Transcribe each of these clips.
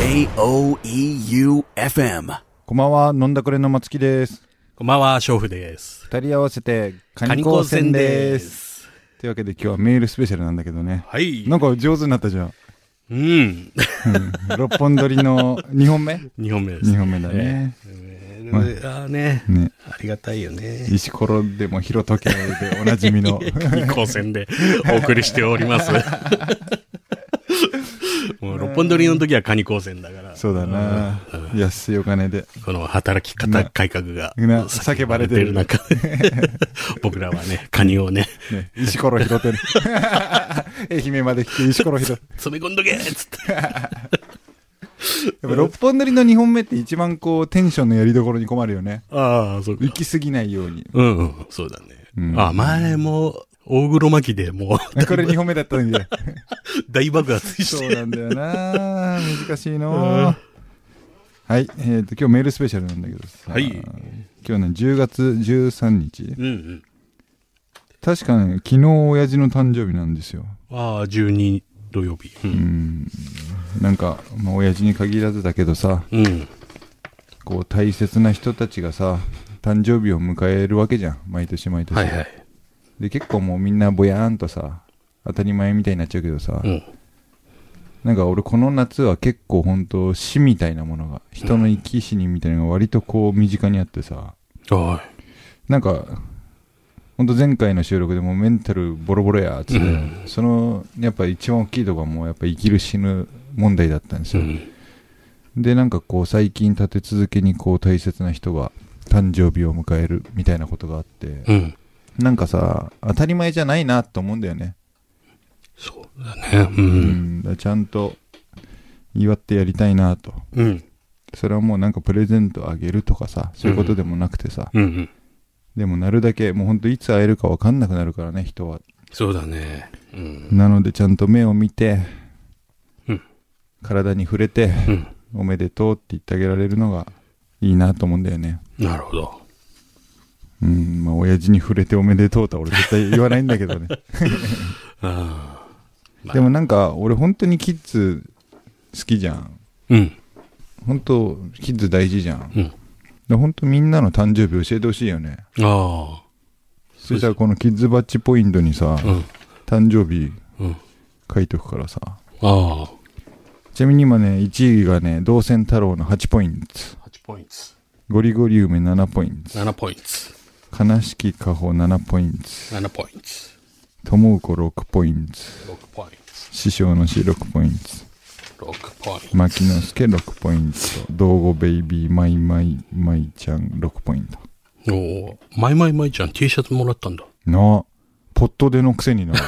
J-O-E-U-F-M こんばんは、飲んだくれの松木です。こんばんは、娼婦です。二人合わせて、カニ高専です。というわけで今日はメールスペシャルなんだけどね。はい。なんか上手になったじゃん。うん。うん、6本撮りの 2本目？2本目です。?2 本目だね。えー。えーあーね。ね。ありがたいよね。石ころでも広時計でおなじみの。二高専でお送りしております。もう六本撮りの時はカニ高専だから。そうだな。安いお金で。この働き方改革がな叫ばれてる中で、僕らはね、カニをね、ね、石ころ拾ってる。愛媛まで来て石ころ拾って。詰め込んどけっつって。やっぱ6本撮りの2本目って一番こうテンションのやりどころに困るよね。ああ、そうか行。き過ぎないように。うんうん、そうだね。うんあ、前も、大黒巻きでもう、これ2本目だったんで。大爆発して。そうなんだよな難しいのはい。えっ、と、今日メールスペシャルなんだけどさ。はい今日ね、10月13日。うんうん。確かね、昨日親父の誕生日なんですよ。ああ、12土曜日。う。うんん。なんか、まあ、親父に限らずだけどさ、うん。こう、大切な人たちがさ、誕生日を迎えるわけじゃん。毎年毎年。はいはい。で、結構もうみんなぼやーんとさ、当たり前みたいになっちゃうけどさ、うん。なんか俺この夏は結構本当死みたいなものが、人の生き死にみたいなのが割とこう身近にあってさ、はなんか、本当前回の収録でもうメンタルボロボロやっつって、うんそのやっぱ一番大きいとこはもうやっぱ生きる死ぬ問題だったんですい。うよ。ん。で、なんかこう最近立て続けにこう大切な人が誕生日を迎えるみたいなことがあって、うん。なんかさ、当たり前じゃないなと思うんだよね。そうだね。う。うんん、だからちゃんと祝ってやりたいなと。うん。それはもうなんかプレゼントあげるとかさ、そういうことでもなくてさ、うんうん。でもなるだけ、もうほんといつ会えるかわかんなくなるからね、人は。そうだね。うん。なのでちゃんと目を見て、うん体に触れて、うん。おめでとうって言ってあげられるのがいいなと思うんだよね。なるほど。うん、まあ親父に触れておめでとうとは俺絶対言わないんだけどね。ああ。でもなんか俺本当にキッズ好きじゃん。うん。本当キッズ大事じゃん。うん。で本当みんなの誕生日教えてほしいよね。あそしたらこのキッズバッジポイントにさ、あ。うん。誕生日うん。書いとくからさ。ああ。ちなみに今ね、1位がね、同線太郎の8ポイント。8ポイント。ゴリゴリ梅7ポイント。7ポイント。悲しき加穂7ポイント。7ポインともうこ6ポイント。ト。6ポイン師匠の死6ポイント。6ポイント。牧之助6ポイント。道後ベイビーマイマイマイちゃん6ポイント。ト。おお。マイマイマイちゃん T シャツもらったんだ。なあ、ポットでのくせにな。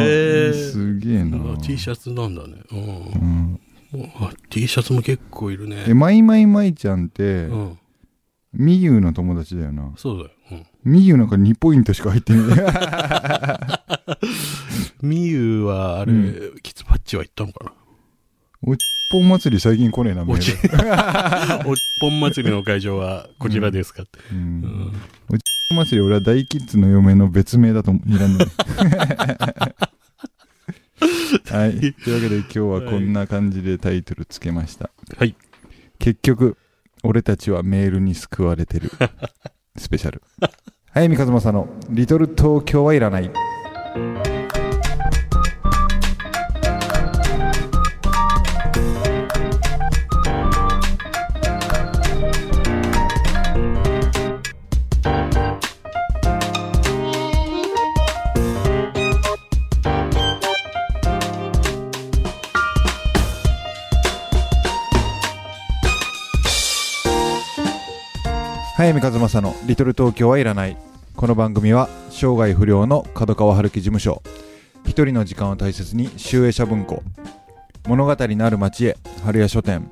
えーすげえな。あ T シャツなんだね。うん。うん T シャツも結構いるね。え、マイマイマイちゃんってう、ん。みゆうの友達だよな。そうだよ。うん。みゆうなんか2ポイントしか入ってない。みゆは、あれ、うキツバッチは行ったのかな？おっぽん祭り最近来ねえな、メ おっぽん祭りの会場はこちらですかって。おっぽん祭り俺は大キッズの嫁の別名だと睨んでる。はい。というわけで今日はこんな感じでタイトルつけました。はい。結局、俺たちはメールに救われてる。スペシャル。早見、和正のリトル東京はいらない。早見和正のリトル東京はいらない。この番組は生涯不良の角川春樹事務所。一人の時間を大切に集英社文庫。物語のある町へ春屋書店。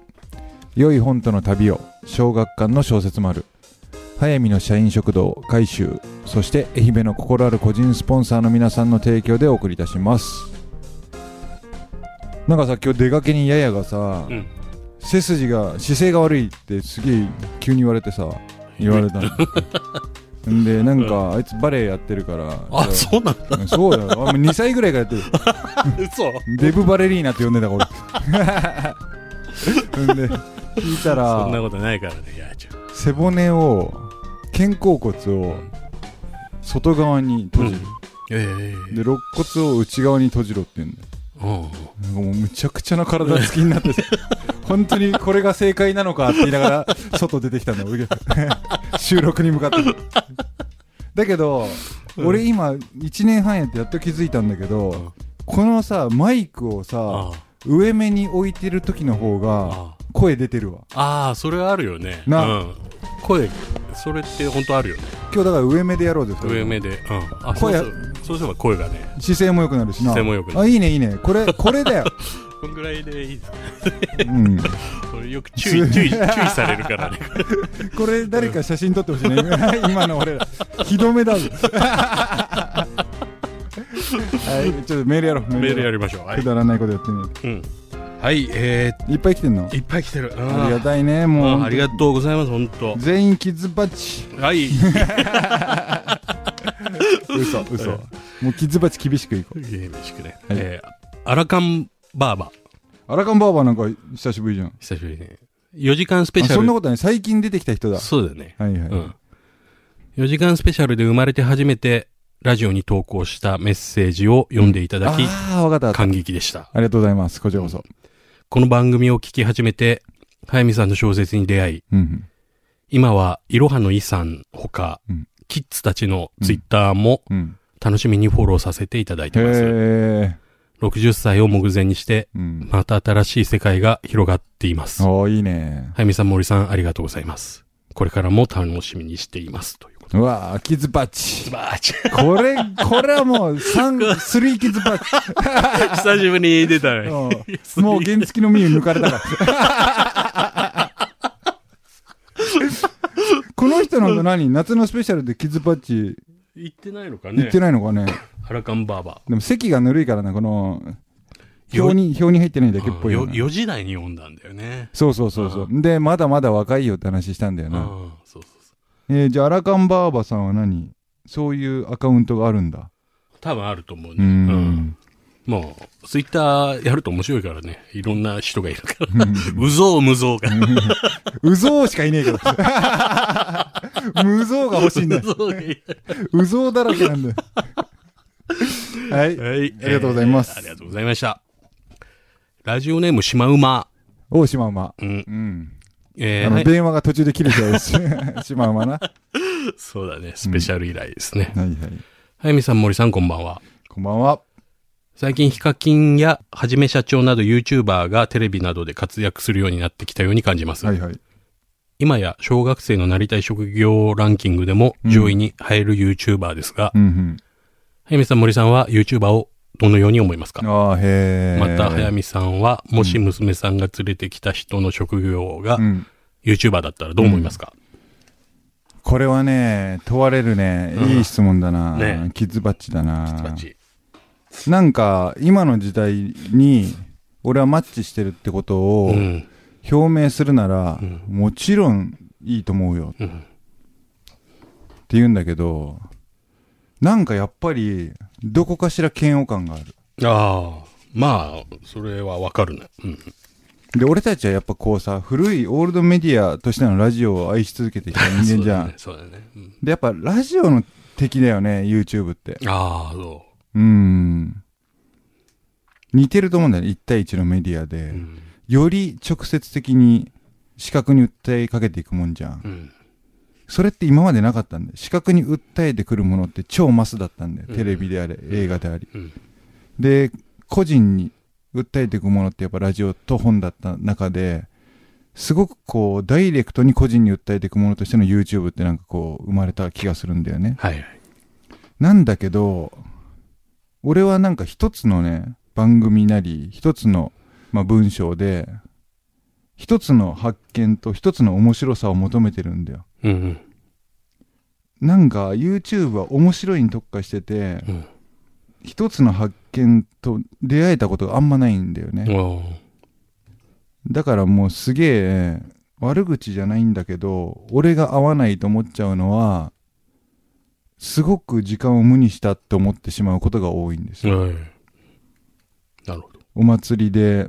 良い本との旅を小学館の小説丸。早見の社員食堂改修。そして愛媛の心ある個人スポンサーの皆さんの提供でお送りいたします。なんかさ、今日出かけにややがさ、うん。背筋が姿勢が悪いってすげえ急に言われてさ言われたの。ん でなんかあいつバレエやってるからあ、そうなんだ。そうだよ。あもう2歳ぐらいからやってる。嘘。デブバレリーナって呼んでたから俺んで聞いたそんならことないからね。背骨を肩甲骨を外側に閉じる、ええ。で肋骨を内側に閉じろって言うんだよ。うん。なんかもうむちゃくちゃな体つきになってて 本当にこれが正解なのかって言いながら外出てきたんだよ俺収録に向かってだけど、うん俺今1年半やってやっと気づいたんだけど、うんこのさマイクをさあ上目に置いてる時の方があ。声出てるわああ、それはあるよね。なうん。声、それって本当あるよね。今日だから上目でやろうぜ上目で。うん。声そう。そうすれば声がね、姿勢も良くなるしな姿勢も良くなるあいいねいいねこれこれだよ こんぐらいでいいですうん これよく注意、注意、注意されるからね。これ誰か写真撮ってほしいね 今の俺らひどめだぞはいちょっとメールやろうメールやるりましょう。はいく。だらないことやってみようん。はい、えういっぱい来てんの？ー、いっぱい来てる。ありがい。たいねもうありがとうございます、本当。全員キッズバッチはい。嘘嘘もうキッズバッチ厳しくいこうゲームしくね。はいえー、アラカンバーバ。アラカンバーバーなんか久しぶりじゃん久しぶりね。4時間スペあシャル。そんなことない最近出てきた人だそうだよね。はいはい、うん。4時間スペシャルで生まれて初めてラジオに投稿したメッセージを読んでいただき、ああ分かった感激でした。ありがとうございますこちらこそこの番組を聞き始めて、早見さんの小説に出会い、うん今は、いろはの遺産ほか、うんキッズたちのツイッターもうん楽しみにフォローさせていただいてます。へえ60歳を目前にして、うんまた新しい世界が広がっています。おーいいね早見さん、森さん、ありがとうございます。これからも楽しみにしています。ということうわーキッズバッチで。バーチこれこれはもう三 スリーキッズバッチ久しぶりに出たね。うん もう原付のミュ抜かれたから。この人の何？夏のスペシャルでキッズパッチ言ってないのかね言ってないのかね。アラカンバーバでも席がぬるいからな、この、よ表に、表に入ってないだけっぽいよー。な。4時台に読んだんだよね。そうそうそうそう。で、まだまだ若いよって話したんだようん、な。そうそうそえーじゃあ、アラカンバーバさんは何？そういうアカウントがあるんだ。う。多分あると思ううね。うん。ん。もう、ツイッターやると面白いからね。いろんな人がいるから。うぞうむぞうが。うぞうしかいねえけど。無ぞうが欲しいんだよ。うぞうだらけなんだよ。はい。はい。ありがとうございますえーありがとうございました。ラジオネームシマウマ。大島馬。うん。うん。えーはいあの電話が途中で切れちゃうし、島馬な。はそうだね。スペシャル以来ですね。いはい。早見さん、森さん、こんばんは。こんばんは。最近、ヒカキンや、はじめ社長など YouTuber がテレビなどで活躍するようになってきたように感じます。はいはい。今や、小学生のなりたい職業ランキングでも上位に入る YouTuber ですが、うん早見さん、森さんは YouTuber をどのように思いますか？うん。ああ、へえ。また、早見さんは、もし娘さんが連れてきた人の職業がうん。YouTuber だったらどう思いますか、これはね、問われるね、いい質問だな。ねキッズバッチだな。バッチなんか、今の時代に、俺はマッチしてるってことをうん。表明するなら、うんもちろんいいと思うようん。って言うんだけど、なんかやっぱり、どこかしら嫌悪感がある。ああ、まあ、それはわかるね。うん。で、俺たちはやっぱこうさ、古いオールドメディアとしてのラジオを愛し続けてきた人間じゃん。そうだね。そうだね。うんで、やっぱラジオの敵だよね、YouTube って。ああ、そうーん。似てると思うんだよね、1対1のメディアで。う。うん。より直接的に視覚に訴えかけていくもんじゃん。うん。それって今までなかったんだよ。視覚に訴えてくるものって超マスだったんだよ。うんテレビであれ、映画であり。うん。で、個人に訴えていくものってやっぱラジオと本だった中で、すごくこう、ダイレクトに個人に訴えていくものとしての YouTube ってなんかこう、生まれた気がするんだよね。はいはい。なんだけど、俺はなんか一つのね、番組なり、一つの、まあ、文章で、一つの発見と一つの面白さを求めてるんだよ。うんうん。なんか YouTube は面白いに特化してて、うん。一つの発見と出会えたことがあんまないんだよね。だからもうすげえ悪口じゃないんだけど、俺が合わないと思っちゃうのは、すごく時間を無にしたって思ってしまうことが多いんですよ。はい。なるほど。お祭りで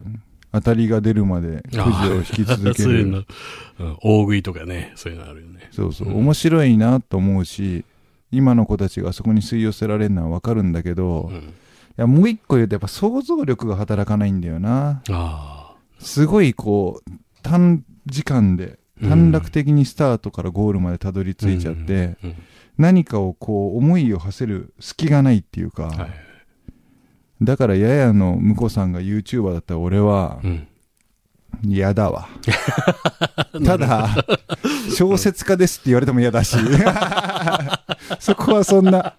当たりが出るまでくじを引き続ける。そういうの、うん、大食いとかね、そういうのあるよね。そうそう、うん面白いなと思うし、今の子たちがそこに吸い寄せられるのはわかるんだけど、いうん。やもう一個言うとやっぱ想像力が働かないんだよな。あすごいこう、短時間で、うん短絡的にスタートからゴールまでたどり着いちゃって。何かをこう思いを馳せる隙がないっていうか、はい。だからややの婿さんが YouTuber だったら俺はうん。嫌だわ。ただ、小説家ですって言われても嫌だし、そこはそんな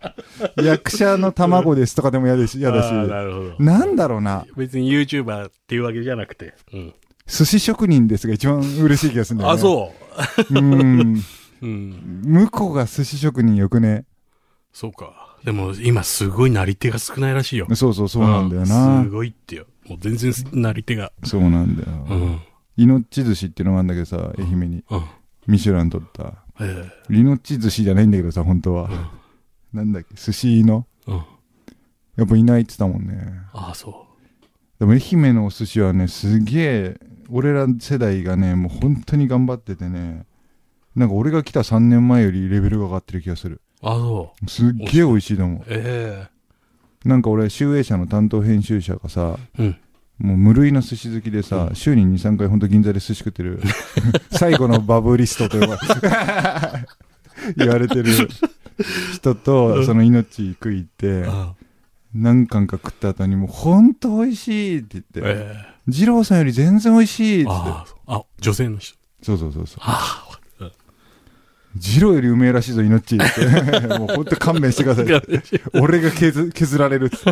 役者の卵ですとかでも嫌だし、嫌だしあーなるほど。なんだろうな、別に YouTuber っていうわけじゃなくて。うん。寿司職人ですが一番嬉しい気がするんだよね。。あ、そううん。う。うん。向こうが寿司職人よくね？そうか。でも今すごいなり手が少ないらしいよ。そうそうそうなんだような。すごいってよ。もう全然なり手が。そうなんだうよ。ん。命寿司っていうのがあるんだけどさ、愛媛に。うん。ミシュラン取った。え命寿司じゃないんだけどさ、本当は。なんだっけ、寿司の？えうん。やっぱいないって言ってたもんね。ああ、そでも愛媛のお寿司はね、すげえ、俺ら世代がね、もう本当に頑張っててね、なんか俺が来た3年前よりレベルが上がってる気がする。う。ああ、そう。すっげえ美味しいと思う。えなんか俺、集英社の担当編集者がさ、えうん。もう無類の寿司好きでさ、うん週に2、3回ほんと銀座で寿司食ってる、最後のバブリストと呼ば 言われてる人と、その命食いって、あ何貫か食った後にもうほんと美味しいって言って、え二郎さんより全然美味しいっつって。えああ、女性の人。そうそうそうそう。ああ、二郎よりうめえらしいぞ、命って。もうほんと勘弁してください。俺が削削られるって。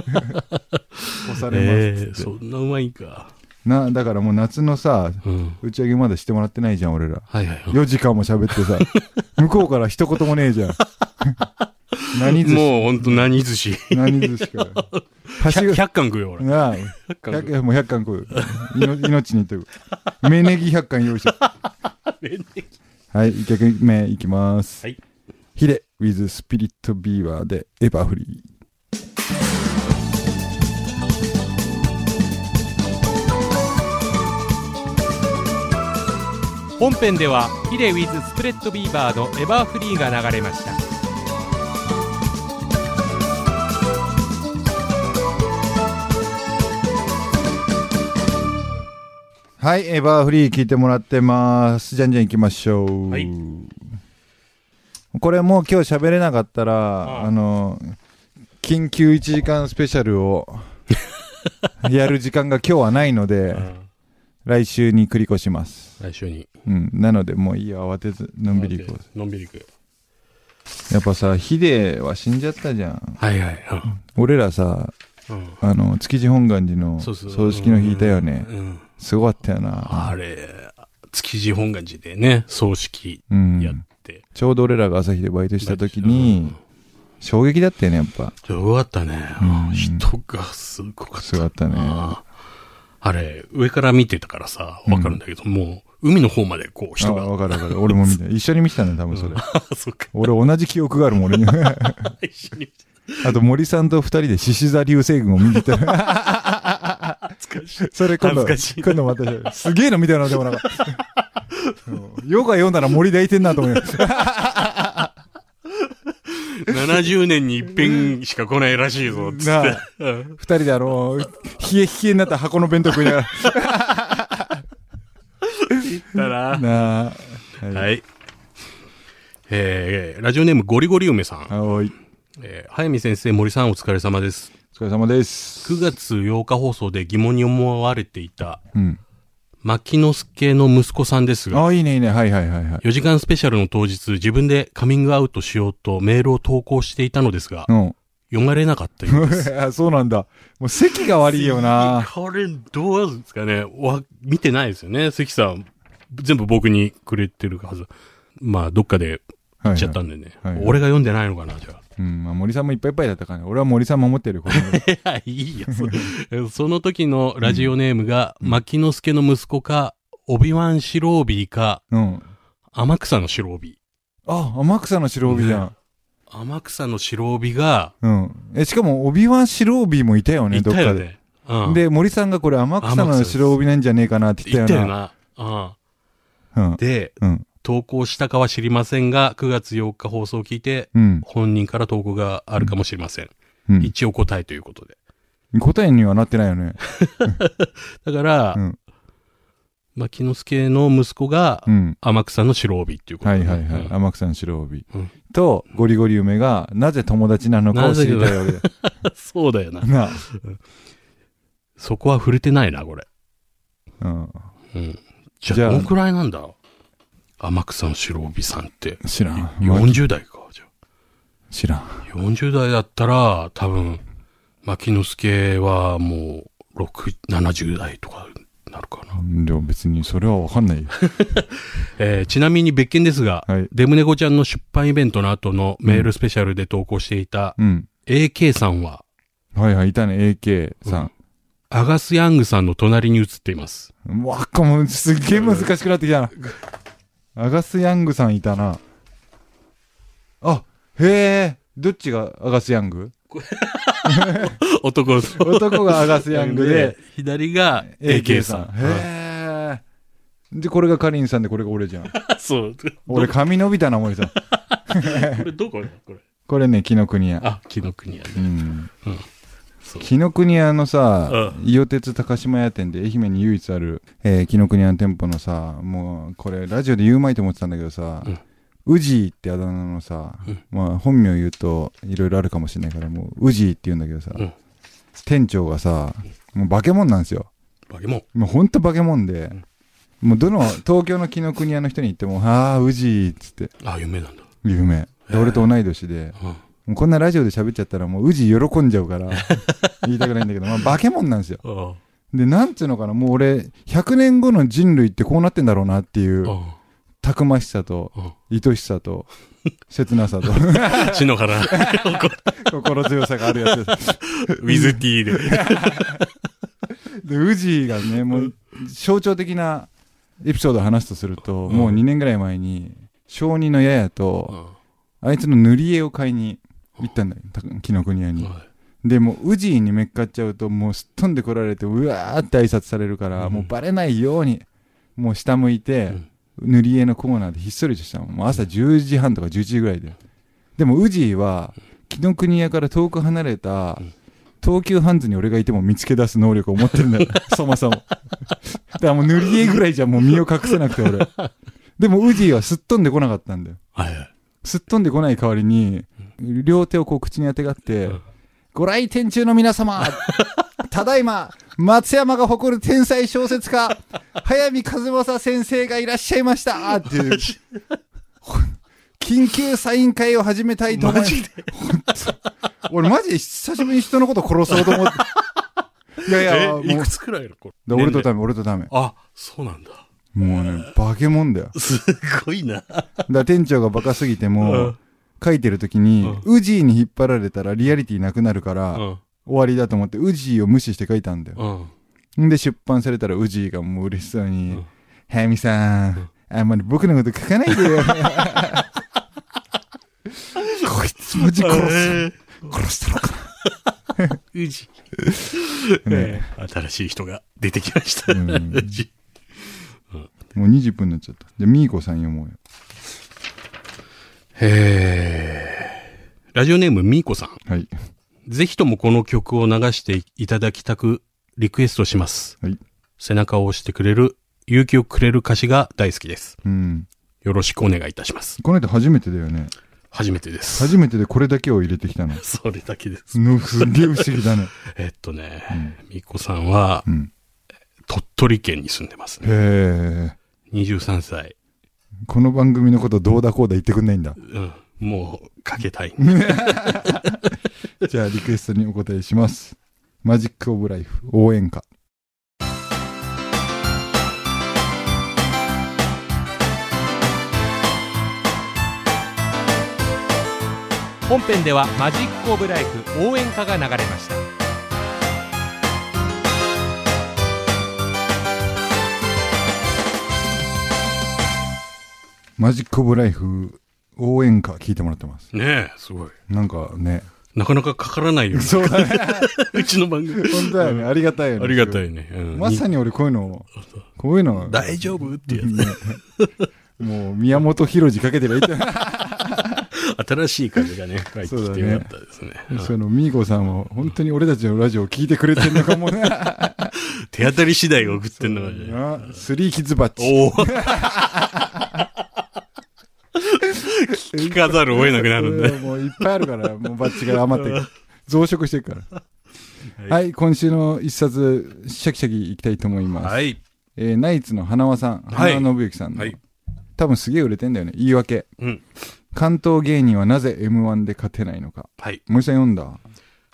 押されええますっつって。そんなうまいんか。な、だからもう夏のさ、うん。打ち上げまだしてもらってないじゃん、俺ら。はいはい。4時間も喋ってさ、向こうから一言もねえじゃん。何寿司？もうほんと何寿司。何寿司か。はし100ご、100貫食うよ、俺。なあ、100貫食う。100もう100貫食う。命に言ってく。芽ネギ100貫用意して。はい、1曲目いきます。はい。ヒデ with スピリットビーバーでエバーフリー。本編ではヒデウィズスプレッドビーバーのエバーフリーが流れましたはい、エバーフリー聞いてもらってます。じゃんじゃん行きましょう。はいこれもう今日喋れなかったら、ああの、緊急1時間スペシャルを やる時間が今日はないので、うん来週に繰り越します。来週に。うん。なのでもういいよ、慌てず、のんびり行このんびり行く。う。やっぱさ、ヒデは死んじゃったじゃん。はいはい。俺らさ、うん。うんあの、築地本願寺の。葬式の日いたよね。うん。すごかったよな。あれ、築地本願寺でね、葬式うん。やって。ちょうど俺らが朝日でバイトした時に、衝撃だったよね、やっぱ。すごかったねうん。人がすごかった。すごかったね。ああれ、上から見てたからさ、わかるんだけど、もう、海の方までこう、人あが。わかるわかる。俺も見た。一緒に見てたんだよ、多分それ。あ、そ。俺同じ記憶があるもん、俺に。一緒に。あと森さんと二人で獅子座流星群を見てた。それ今度、今度また、すげえの見たよな、でもなんか。うんヨガ読んだら森抱いてんなと思いながら70年に一遍しか来ないらしいぞ、つっなてあ。二人であの、冷え冷えになった箱の弁当食いながだら。な。なあ。は。はいい。えー、ラジオネームゴリゴリ梅さん。はい。えー、早見先生、森さんお疲れ様です。お疲れ様です。9月8日放送で疑問に思われていた、うん。牧之助の息子さんですが、あ、いいね、いいね。はいはいはいはい。4時間スペシャルの当日、自分でカミングアウトしようとメールを投稿していたのですが、うん。読まれなかったようです。あそうなんだ。もう席が悪いよな。これ、どうですかねわ、見てないですよね。関さん、全部僕にくれてるはず。まあ、どっかではい、行っちゃったんでね。はいはい俺が読んでないのかな、じゃあ。うん、まあ森さんもいっぱいいっぱいだったからね。俺は森さん守ってる。いや、いいよ。そ その時のラジオネームが、牧之助の息子か、オビワン白帯か、うん。天草の白帯。あ、天草の白帯じゃん。天草の白帯が、うん。え、しかも、帯は白帯もいたよね、いどったかで。よね。うん。で、森さんがこれ天草の白帯なんじゃねえかなって言言っよったたよな。な。うん。うん。で、うん。投稿したかは知りませんが、9月8日放送を聞いて、うん。本人から投稿があるかもしれません。うん。一応答えということで。答えにはなってないよね。だから、うん。まあ、木之助の息子がう、ん。天草の白帯っていうことはでいはいはい。うん天草の白帯うん。と、ゴリゴリ梅が、なぜ友達なのかを知りたいわけだ。そうだよな。なそこは触れてないな、これ。あ。うん。うん。じじゃあゃあ、どのくらいなんだ？天草の白帯さんって。知らん。まあ40代か、じゃ知らん。あ。40代だったら、多分、牧之助はもう、6、70代とかなるかな。でも別にそれはわかんないよ。えーちなみに別件ですが、はい。デムネゴちゃんの出版イベントの後のメールスペシャルで投稿していたうん。AK さんは、はいはい、いたね、AK さん。アガス・ヤングさんの隣に写っています。うわっかもうすっげえ難しくなってきたな。アガス・ヤングさんいたな。あ、へえ。どっちがアガス・ヤング？男の男がアガス・ヤングで、左が AK さん。さん。へえ。で、これがカリンさんで、これが俺じゃん。そう。俺髪伸びたな、森さん。これどここれ。これね、紀ノ国屋。あ、紀ノ国屋ね。うん。そう。紀ノ国屋のさう、伊予鉄高島屋店で愛媛に唯一ある、えー、紀ノ国屋の店舗のさ、もう、これラジオで言うまいと思ってたんだけどさうん、ウジーってあだ名のさうん、まあ本名言うといろいろあるかもしれないから、もう、ウジーって言うんだけどさうん、店長がさ、もう化け物なんですよ。バケモン。もうほんと化け物で、もうどの東京の紀ノ国屋の人に言っても、ああ、ウジーっつって、あ、有名なんだ。有名。俺と同い年で、うん。もうこんなラジオで喋っちゃったらもうウジー喜んじゃうから、言いたくないんだけど、まあ化け物なんですよ。あで、なんつうのかな、もう俺、100年後の人類ってこうなってんだろうなっていう、あ。たくましさと、うん。愛しさと、切なさと、死のから、心強さがあるやつです。ウィズティーで。で、ウジーがね、もう、象徴的なエピソードを話すとすると、もう2年ぐらい前に、小児のややと、あいつの塗り絵を買いに行ったんだよ、た紀ノ国屋に。で、もう、ウジーにめっかっちゃうと、もうすっ飛んでこられて、うわーって挨拶されるから、うんもうバレないように、もう下向いて、塗り絵のコーナーでひっそりとしたの。もう朝10時半とか11時ぐらいで。でも、ウジーは、紀ノ国屋から遠く離れたうん、東急ハンズに俺がいても見つけ出す能力を持ってるんだよ。そもそも。だからもう塗り絵ぐらいじゃもう身を隠せなくて俺。でも、ウジーはすっ飛んでこなかったんだよ。はいはい。すっ飛んでこない代わりに、両手をこう口にあてがって、うんご来店中の皆様、ただいま、松山が誇る天才小説家、早見和正先生がいらっしゃいましたっていう、緊急サイン会を始めたいと思います。俺マジで久しぶりに人のこと殺そうと思って。いやいや、もうえ、いくつくらいの子？だ俺とダメ、俺とダメ。あ、そうなんだ。もうね、化け物だよ。すごいな。だ店長がバカすぎても、うん書いてる時に、ウジーに引っ張られたらリアリティなくなるから、うん。終わりだと思って、ウジーを無視して書いたんだよ。うん。んで、出版されたら、ウジーがもう嬉しそうに、うんはやみさん、あんまり僕のこと書かないでよ。こいつマジ殺す。殺したのかうじ。な。ね新しい人が出てきました。もう20分になっちゃった。じゃあ、ミーコさん読もうよ。へーラジオネームみーこさん。はい。ぜひともこの曲を流していただきたくリクエストします。はい。背中を押してくれる、勇気をくれる歌詞が大好きです。うん。よろしくお願いいたします。この人初めてだよね。初めてです。初めてでこれだけを入れてきたの。それだけです。のすげえ不思議だね。えっとね、みーこさんはうん。鳥取県に住んでますね。へえ。23歳。この番組のことどうだこうだ言ってくんないんだ。うん。もう、かけたい。じゃあ、リクエストにお答えします。マジックオブライフ応援歌。本編ではマジックオブライフ応援歌が流れましたマジックオブライフ応援歌聞いてもらってます。ねえ、すごい。なんかね。なかなかかからないよね。そうだね。うちの番組。本当だよね。ありがたいよね。ありがたいね。うんまさに俺こういうの、こういうの、大丈夫ってやつ。ね もう宮本浩次かけてりゃいて。新しい風がね、入ってきてよかったですね。うんそのミーゴさんも本当に俺たちのラジオを聞いてくれてんのかもね。手当たり次第が送ってんのかね。なスリーキッズバッチ。おお。聞かざるを得なくなるんで。う んもういっぱいあるから、もうバッチが余ってる増殖してるから。はい、今週の一冊、シャキシャキいきたいと思います。はい。えーナイツの花輪さん、はい花輪信之さんの、はい多分すげえ売れてんだよね。言い訳。うん。関東芸人はなぜ M1 で勝てないのか。はい。森さん読んだ？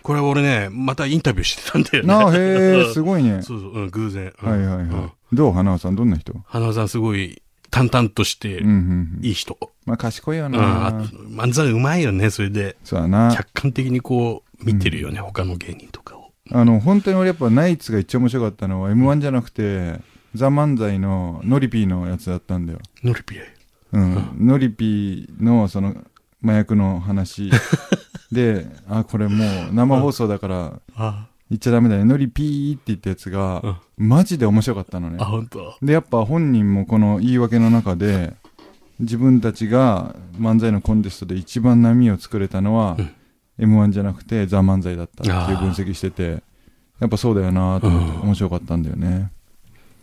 これ俺ね、またインタビューしてたんだよね。なあ、へえ、すごいね。そうそう、うん、偶然。うんはいはいはい。うんどう？花輪さん、どんな人？花輪さんすごい淡々として。いい人。まあ賢いようん、な。あ漫才うまいよね、それで。そうだな。客観的にこう、見てるよね、他の芸人とかを。あの、本当に俺やっぱナイツが一番面白かったのは M1 じゃなくて、ザ・漫才のノリピーのやつだったんだよ。ノリピエ。うん。ノリピーのその麻薬の話で、あ、これもう生放送だからあ、言っちゃダメだよ。ノリピーって言ったやつが、マジで面白かったのねあ、。本当？で、やっぱ本人もこの言い訳の中で、自分たちが漫才のコンテストで一番波を作れたのは、うん M1 じゃなくてザ・漫才だったっていう分析してて、やっぱそうだよなと思ってうん面白かったんだよね。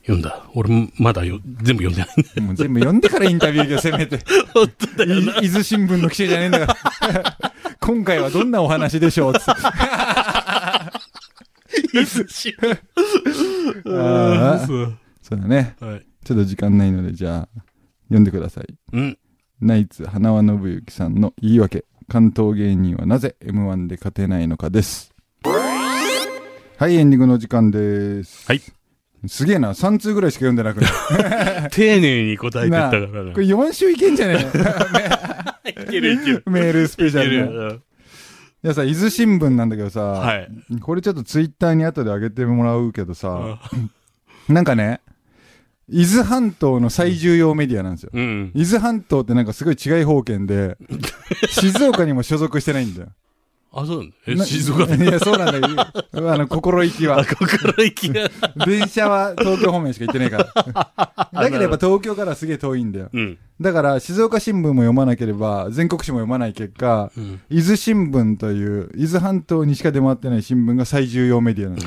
読んだ。俺もまだよ、全部読んでない。もう全部読んでからインタビューがせめて。本当だよ伊豆新聞の記者じゃねえんだから。今回はどんなお話でしょうつってあーそう。そうだね。はい。ちょっと時間ないので、じゃあ、読んでください。うん。ナイツ花輪信之さんの言い訳関東芸人はなぜ M1 で勝てないのかですはいエンディングの時間ですはいすげえな3通ぐらいしか読んでなくない 丁寧に答えてったからな。これ4週いけんじゃね いけるいける。メールスペシャルいやさ伊豆新聞なんだけどさ、はい。これちょっとツイッターに後で上げてもらうけどさ、なんかね伊豆半島の最重要メディアなんですようん。伊豆半島ってなんかすごい違い方圏で、静岡にも所属してないんだよ。あ、そうなんだ。え、な静岡で？いや、そうなんだけど、あの、心意気あ、は。心意気が。電車は東京方面しか行ってないから。だけどやっぱ東京からすげえ遠いんだよ。うん。だから、静岡新聞も読まなければ、全国紙も読まない結果、うん。伊豆新聞という、伊豆半島にしか出回ってない新聞が最重要メディアなの。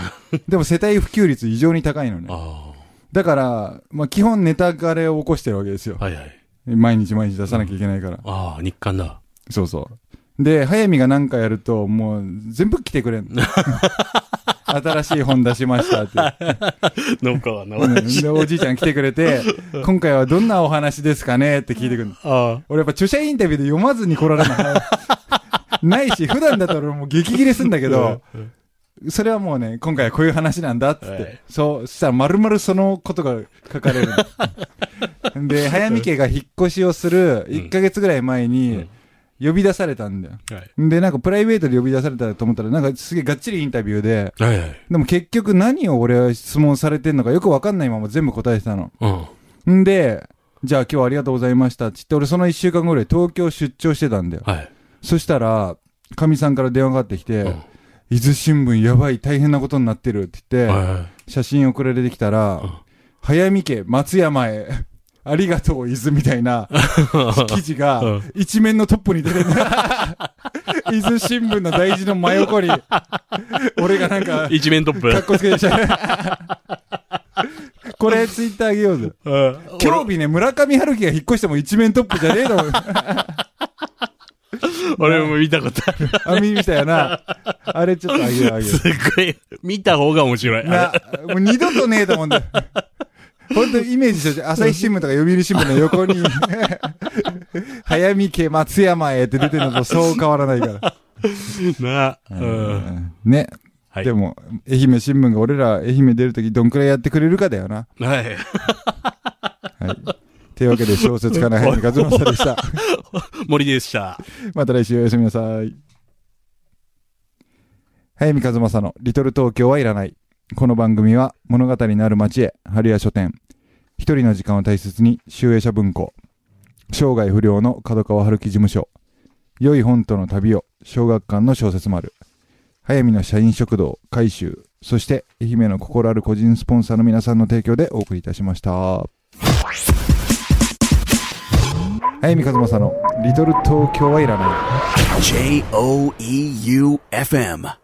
でも世帯普及率異常に高いのね。あだから、まあ基本ネタ枯れを起こしてるわけですよあ。。はいはい。毎日毎日出さなきゃいけないから。ああ、日刊だ。そうそう。で、早見が何かやると、もう全部来てくれん。新しい本出しましたって。農家はな。うんで、おじいちゃん来てくれて、今回はどんなお話ですかねって聞いてくるの。あ俺やっぱ著者インタビューで読まずに来られない。ないし、普段だと俺もう激切れすんだけど、それはもうね、今回はこういう話なんだっつって。はいそう、そしたら丸々そのことが書かれるの。で、早見家が引っ越しをする1ヶ月ぐらい前に、呼び出されたんだよ。はい。で、なんかプライベートで呼び出されたと思ったら、なんかすげえがっちりインタビューで、はいはい。でも結局何を俺は質問されてんのかよくわかんないまま全部答えてたの。うん。んで、じゃあ今日はありがとうございましたって言って、俺その一週間ぐらい東京出張してたんだよ。はい。そしたら、かみさんから電話がかかってきて、うん伊豆新聞やばい、大変なことになってるって言って、は写真送られてきたら、うん早見家松山へ、ありがとう伊豆みたいな記事が うん一面のトップに出てる。伊豆新聞の大事の真横に、俺がなんかい。、一面トップ。かっこつけてした。これツイッターあげようぜ。うん今日日ね、村上春樹が引っ越しても一面トップじゃねえの。俺 俺も見たことある。あ、見たよな。あれちょっとあげようあげよすっごい、見た方が面白い。う。な、もう二度とねえと思うんだよ。本当にイメージして朝日新聞とか読売新聞の横に、早見家松山へって出てるのとそう変わらないから。な、うん。ね。はい。でも、愛媛新聞が俺ら愛媛出るときどんくらいやってくれるかだよな。はい。はい。というわけで小説家の早見和正でした。森でした。また来週おやすみなさい。早見和正のリトル東京はいらない。この番組は物語のある街へ、春屋書店。一人の時間を大切に、集英社文庫。生涯不良の角川春樹事務所良い本との旅を小学館の小説丸早見の社員食堂改修そして愛媛の心ある個人スポンサーの皆さんの提供でお送りいたしました早見和正の「リトル東京はいらない」J O E U F M.